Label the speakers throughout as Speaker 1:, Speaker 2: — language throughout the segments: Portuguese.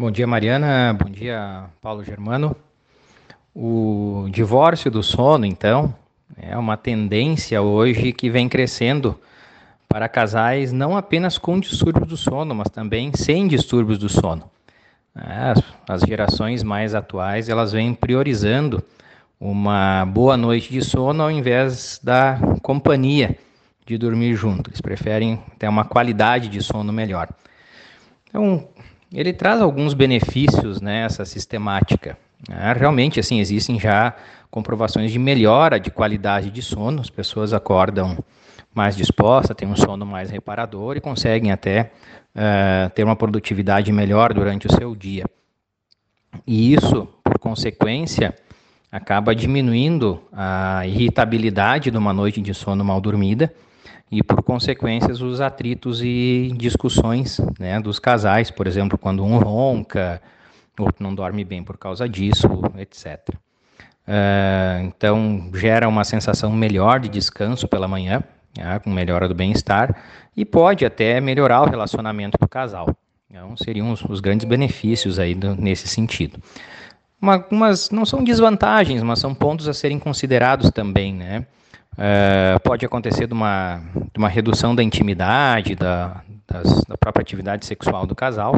Speaker 1: Bom dia, Mariana. Bom dia, Paulo Germano. O divórcio do sono, então, é uma tendência hoje que vem crescendo para casais não apenas com distúrbios do sono, mas também sem distúrbios do sono. É, as gerações mais atuais elas vêm priorizando uma boa noite de sono ao invés da companhia de dormir junto. Eles preferem ter uma qualidade de sono melhor. Então, ele traz alguns benefícios nessa né, sistemática. É, realmente, assim, existem já comprovações de melhora de qualidade de sono. As pessoas acordam mais dispostas, têm um sono mais reparador e conseguem até uh, ter uma produtividade melhor durante o seu dia. E isso, por consequência, acaba diminuindo a irritabilidade de uma noite de sono mal dormida e, por consequências, os atritos e discussões né, dos casais, por exemplo, quando um ronca, outro não dorme bem por causa disso, etc. Uh, eh, então, gera uma sensação melhor de descanso pela manhã, né, com melhora do bem-estar, e pode até melhorar o relacionamento do casal. Então, seriam os, os grandes benefícios aí do, nesse sentido. Uma, umas não são desvantagens, mas são pontos a serem considerados também, né? Uh, pode acontecer de uma, de uma redução da intimidade, da, das, da própria atividade sexual do casal,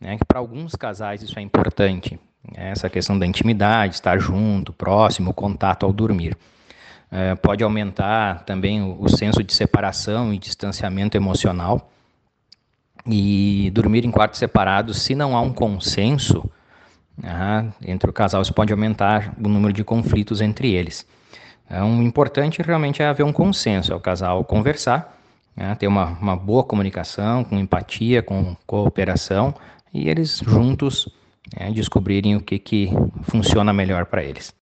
Speaker 1: né, que para alguns casais isso é importante, né, essa questão da intimidade, estar junto, próximo, contato ao dormir. Uh, pode aumentar também o, o, senso de separação e distanciamento emocional, e dormir em quartos separados, se não há um consenso entre o casal, isso pode aumentar o número de conflitos entre eles. Então, o importante realmente é haver um consenso, é o casal conversar, né, ter uma, uma boa comunicação, com empatia, com cooperação, e eles juntos né, descobrirem o que, que funciona melhor para eles.